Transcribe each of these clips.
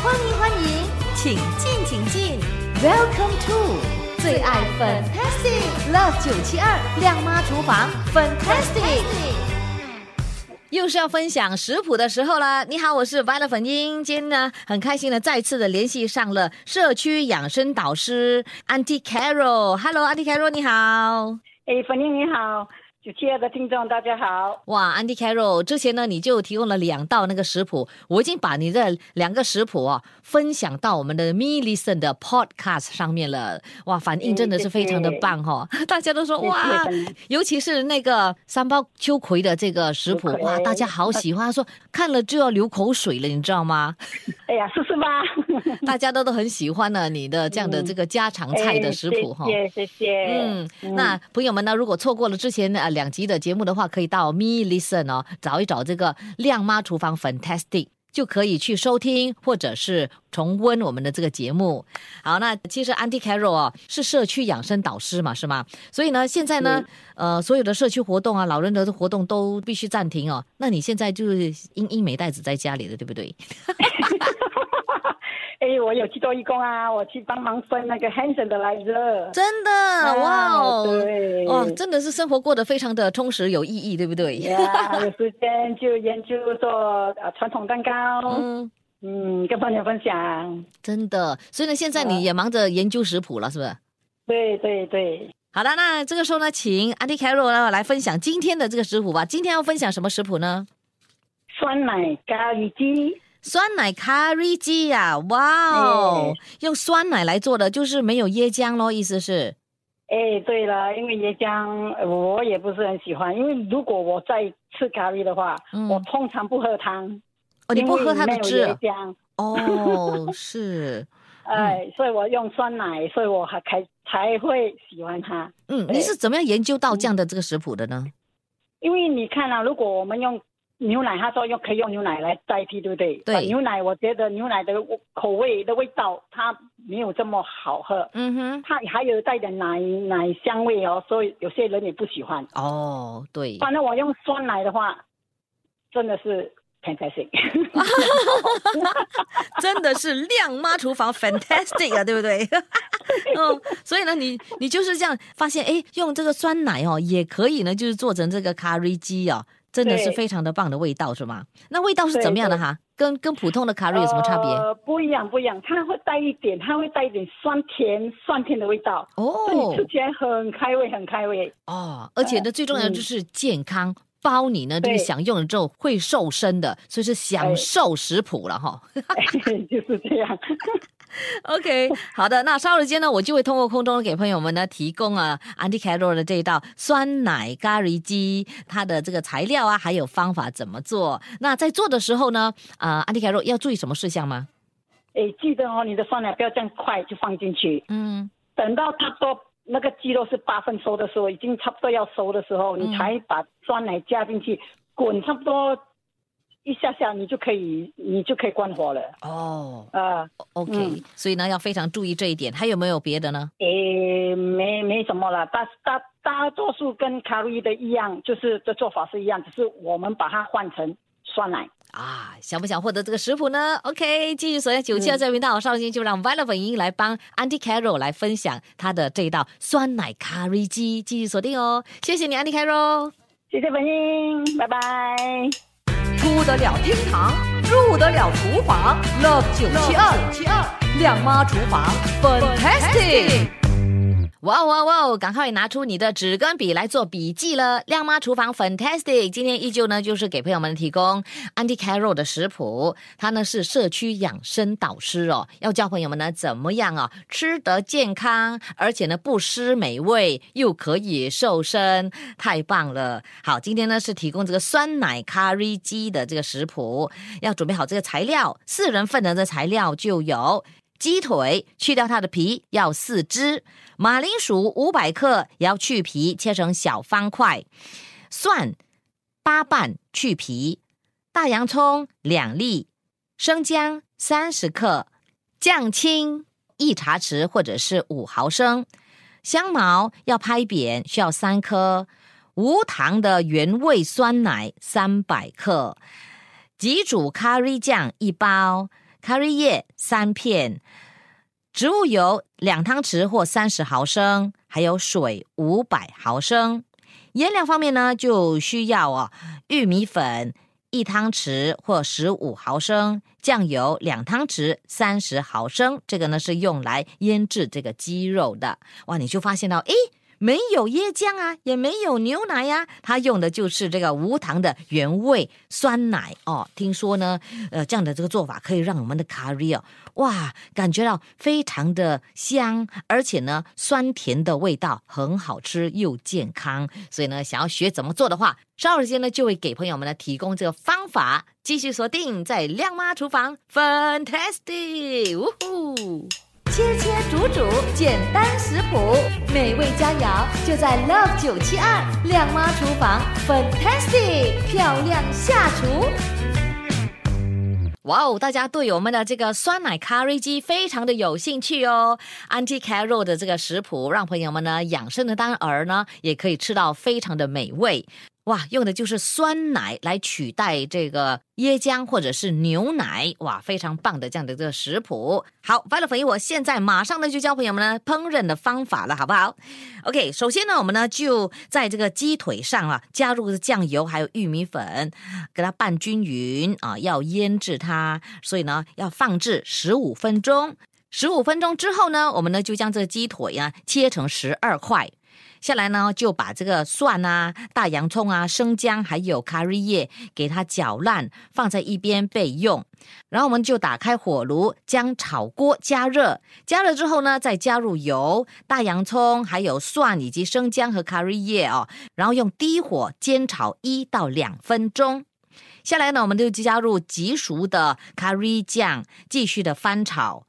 欢迎欢迎，请进请进，Welcome to 最爱 Fantastic Love 九七二亮妈厨房 Fantastic。又是要分享食谱的时候了。你好，我是 Violet 粉英。今天呢，很开心的再次的联系上了社区养生导师 Auntie Carol。Hello，Auntie Carol，你好。哎，粉英你好。亲爱的听众，大家好！哇，Andy Carroll，之前呢你就提供了两道那个食谱，我已经把你的两个食谱啊分享到我们的 Me Listen 的 Podcast 上面了。哇，反应真的是非常的棒哈！大家都说哇，尤其是那个三包秋葵的这个食谱，哇，大家好喜欢，说看了就要流口水了，你知道吗？哎呀，是是吧？大家都都很喜欢呢，你的这样的这个家常菜的食谱哈。谢谢谢谢。嗯，那朋友们呢，如果错过了之前呃两集的节目的话，可以到 Me Listen 哦，找一找这个亮妈厨房 Fantastic，就可以去收听或者是重温我们的这个节目。好，那其实 Andy Carroll 哦是社区养生导师嘛，是吗？所以呢，现在呢，呃，所有的社区活动啊，老人的活动都必须暂停哦。那你现在就是英英美袋子在家里的，对不对？哎，我有去做义工啊，我去帮忙分那个 Hanson 的来着。真的，哇哦，对，哦，真的是生活过得非常的充实有意义，对不对？呀，有时间就研究做呃传统蛋糕，嗯嗯，跟朋友分享。真的，所以呢，现在你也忙着研究食谱了，是不是？对对对。好的，那这个时候呢，请 Andy Carroll 呢来分享今天的这个食谱吧。今天要分享什么食谱呢？酸奶咖喱鸡。酸奶咖喱鸡呀，哇哦，用酸奶来做的，就是没有椰浆咯，意思是？哎，对了，因为椰浆我也不是很喜欢，因为如果我在吃咖喱的话，我通常不喝汤。哦，你不喝它的汁？椰浆。哦，是。哎，所以我用酸奶，所以我还开才会喜欢它。嗯，你是怎么样研究到这样的这个食谱的呢？因为你看啊，如果我们用。牛奶，他说用可以用牛奶来代替，对不对？对。牛奶，我觉得牛奶的口味的味道，它没有这么好喝。嗯哼。它还有带点奶奶香味哦，所以有些人也不喜欢。哦，对。反正我用酸奶的话，真的是 fantastic。真的是亮妈厨房 fantastic 啊，对不对？嗯。所以呢，你你就是这样发现，哎，用这个酸奶哦，也可以呢，就是做成这个咖喱鸡哦。真的是非常的棒的味道，是吗？那味道是怎么样的哈？跟跟普通的卡瑞有什么差别？呃，不一样，不一样，它会带一点，它会带一点酸甜酸甜的味道哦，吃起来很开胃，很开胃哦。而且呢，最重要的就是健康，包你呢就是享用了之后会瘦身的，所以是享受食谱了哈。就是这样。OK，好的，那稍后间呢，我就会通过空中给朋友们呢提供啊，Andy Carroll 的这一道酸奶咖喱鸡，它的这个材料啊，还有方法怎么做。那在做的时候呢，啊，Andy Carroll 要注意什么事项吗？哎，记得哦，你的酸奶不要这样快就放进去，嗯，等到差不多那个鸡肉是八分熟的时候，已经差不多要熟的时候，你才把酸奶加进去滚，差不多。一下下你就可以，你就可以关火了。哦，啊，OK，所以呢要非常注意这一点。还有没有别的呢？诶，没没什么了。大大大多数跟卡路里的一样，就是这做法是一样，只是我们把它换成酸奶。啊，想不想获得这个食谱呢？OK，继续锁定九七二这频道，绍兴就让 Violet 粉英来帮 Andy Carroll 来分享他的这一道酸奶咖喱鸡。继续锁定哦，谢谢你，Andy Carroll，谢谢文英，拜拜。出得了厅堂，入得了厨房，Love 九七二，亮妈厨房，Fantastic。哇哇哇！赶快拿出你的纸跟笔来做笔记了。亮妈厨房 Fantastic，今天依旧呢，就是给朋友们提供 Andy Carroll 的食谱。他呢是社区养生导师哦，要教朋友们呢怎么样啊吃得健康，而且呢不失美味，又可以瘦身，太棒了。好，今天呢是提供这个酸奶咖喱鸡的这个食谱，要准备好这个材料，四人份的这材料就有。鸡腿去掉它的皮，要四只；马铃薯五百克，也要去皮，切成小方块；蒜八瓣去皮；大洋葱两粒；生姜三十克；酱青一茶匙或者是五毫升；香茅要拍扁，需要三颗；无糖的原味酸奶三百克；几煮咖喱酱一包。咖喱叶三片，植物油两汤匙或三十毫升，还有水五百毫升。颜料方面呢，就需要哦，玉米粉一汤匙或十五毫升，酱油两汤匙三十毫升。这个呢是用来腌制这个鸡肉的。哇，你就发现到，诶。没有椰浆啊，也没有牛奶呀，它用的就是这个无糖的原味酸奶哦。听说呢，呃，这样的这个做法可以让我们的咖喱哦，哇，感觉到非常的香，而且呢，酸甜的味道很好吃又健康。所以呢，想要学怎么做的话，稍后时间呢就会给朋友们呢提供这个方法。继续锁定在亮妈厨房，Fantastic，呜呼！煮，简单食谱，美味佳肴就在 Love 九七二靓妈厨房，Fantastic 漂亮下厨。哇哦，大家对我们的这个酸奶咖喱鸡非常的有兴趣哦。Auntie Carol 的这个食谱，让朋友们呢养生的当儿呢，也可以吃到非常的美味。哇，用的就是酸奶来取代这个椰浆或者是牛奶，哇，非常棒的这样的这个食谱。好，为了粉，我现在马上呢就教朋友们呢烹饪的方法了，好不好？OK，首先呢，我们呢就在这个鸡腿上啊加入酱油还有玉米粉，给它拌均匀啊，要腌制它，所以呢要放置十五分钟。十五分钟之后呢，我们呢就将这个鸡腿啊切成十二块。下来呢，就把这个蒜啊、大洋葱啊、生姜还有咖喱叶给它搅烂，放在一边备用。然后我们就打开火炉，将炒锅加热。加热之后呢，再加入油、大洋葱、还有蒜以及生姜和咖喱叶哦。然后用低火煎炒一到两分钟。下来呢，我们就加入急熟的咖喱酱，继续的翻炒。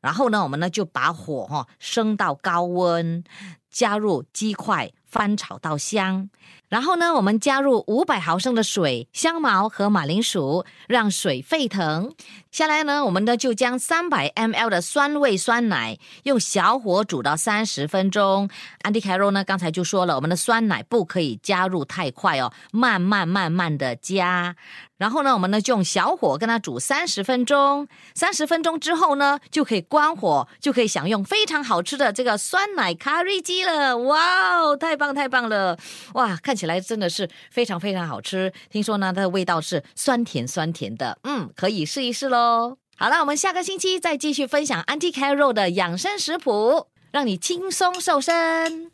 然后呢，我们呢就把火哈升到高温。加入鸡块，翻炒到香。然后呢，我们加入五百毫升的水、香茅和马铃薯，让水沸腾。下来呢，我们呢就将三百 mL 的酸味酸奶用小火煮到三十分钟。Andy Carroll 呢刚才就说了，我们的酸奶不可以加入太快哦，慢慢慢慢的加。然后呢，我们呢就用小火跟它煮三十分钟。三十分钟之后呢，就可以关火，就可以享用非常好吃的这个酸奶咖喱鸡了。哇哦，太棒太棒了！哇，看。起来真的是非常非常好吃，听说呢它的味道是酸甜酸甜的，嗯，可以试一试喽。好了，我们下个星期再继续分享 Anti Caro 的养生食谱，让你轻松瘦身。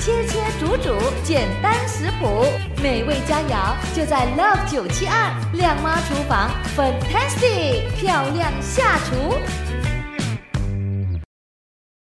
切切煮煮，简单食谱，美味佳肴就在 Love 九七二亮妈厨房，Fantastic 漂亮下厨。